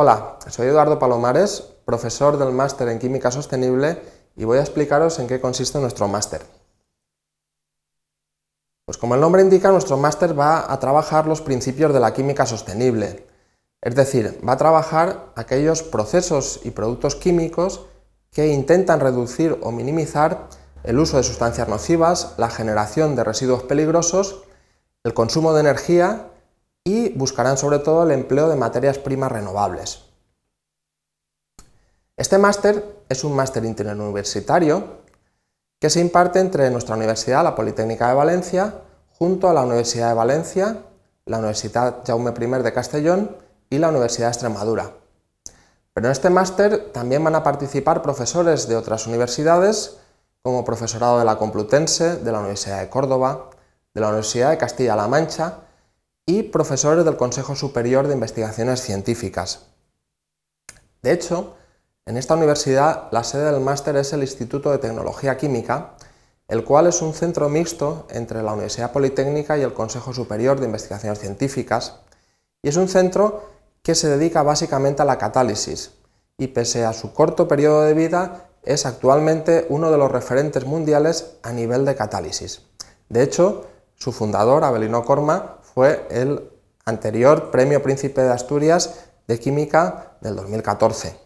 Hola, soy Eduardo Palomares, profesor del máster en Química Sostenible y voy a explicaros en qué consiste nuestro máster. Pues como el nombre indica, nuestro máster va a trabajar los principios de la química sostenible, es decir, va a trabajar aquellos procesos y productos químicos que intentan reducir o minimizar el uso de sustancias nocivas, la generación de residuos peligrosos, el consumo de energía y buscarán sobre todo el empleo de materias primas renovables. Este máster es un máster interuniversitario que se imparte entre nuestra universidad, la Politécnica de Valencia, junto a la Universidad de Valencia, la Universidad Jaume I de Castellón y la Universidad de Extremadura. Pero en este máster también van a participar profesores de otras universidades, como profesorado de la Complutense, de la Universidad de Córdoba, de la Universidad de Castilla-La Mancha y profesores del Consejo Superior de Investigaciones Científicas. De hecho, en esta universidad la sede del máster es el Instituto de Tecnología Química, el cual es un centro mixto entre la Universidad Politécnica y el Consejo Superior de Investigaciones Científicas, y es un centro que se dedica básicamente a la catálisis, y pese a su corto periodo de vida, es actualmente uno de los referentes mundiales a nivel de catálisis. De hecho, su fundador, Abelino Corma, fue el anterior Premio Príncipe de Asturias de Química del 2014.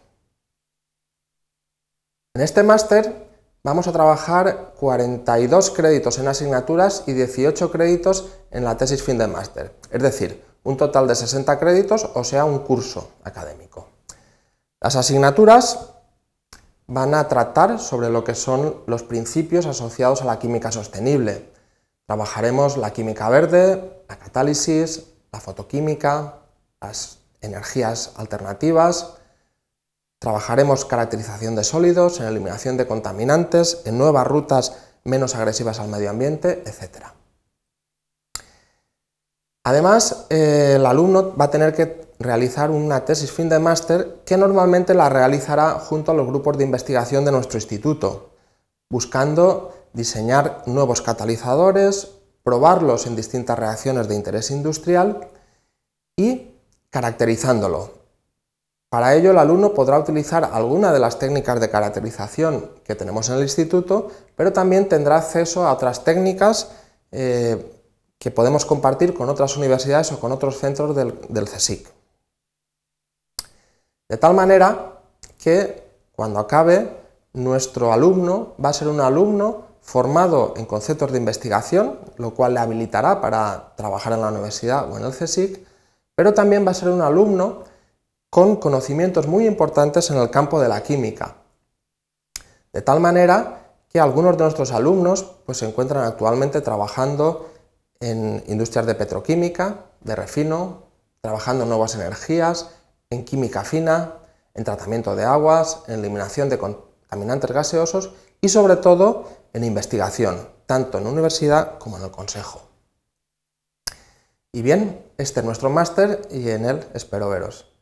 En este máster vamos a trabajar 42 créditos en asignaturas y 18 créditos en la tesis fin de máster, es decir, un total de 60 créditos, o sea, un curso académico. Las asignaturas van a tratar sobre lo que son los principios asociados a la química sostenible. Trabajaremos la química verde, la catálisis, la fotoquímica, las energías alternativas, Trabajaremos caracterización de sólidos, en eliminación de contaminantes, en nuevas rutas menos agresivas al medio ambiente, etc. Además, eh, el alumno va a tener que realizar una tesis fin de máster que normalmente la realizará junto a los grupos de investigación de nuestro instituto, buscando diseñar nuevos catalizadores, probarlos en distintas reacciones de interés industrial y caracterizándolo, para ello, el alumno podrá utilizar alguna de las técnicas de caracterización que tenemos en el instituto, pero también tendrá acceso a otras técnicas eh, que podemos compartir con otras universidades o con otros centros del, del CSIC. De tal manera que cuando acabe, nuestro alumno va a ser un alumno formado en conceptos de investigación, lo cual le habilitará para trabajar en la universidad o en el CSIC, pero también va a ser un alumno con conocimientos muy importantes en el campo de la química. De tal manera que algunos de nuestros alumnos pues, se encuentran actualmente trabajando en industrias de petroquímica, de refino, trabajando en nuevas energías, en química fina, en tratamiento de aguas, en eliminación de contaminantes gaseosos y sobre todo en investigación, tanto en universidad como en el consejo. Y bien, este es nuestro máster y en él espero veros.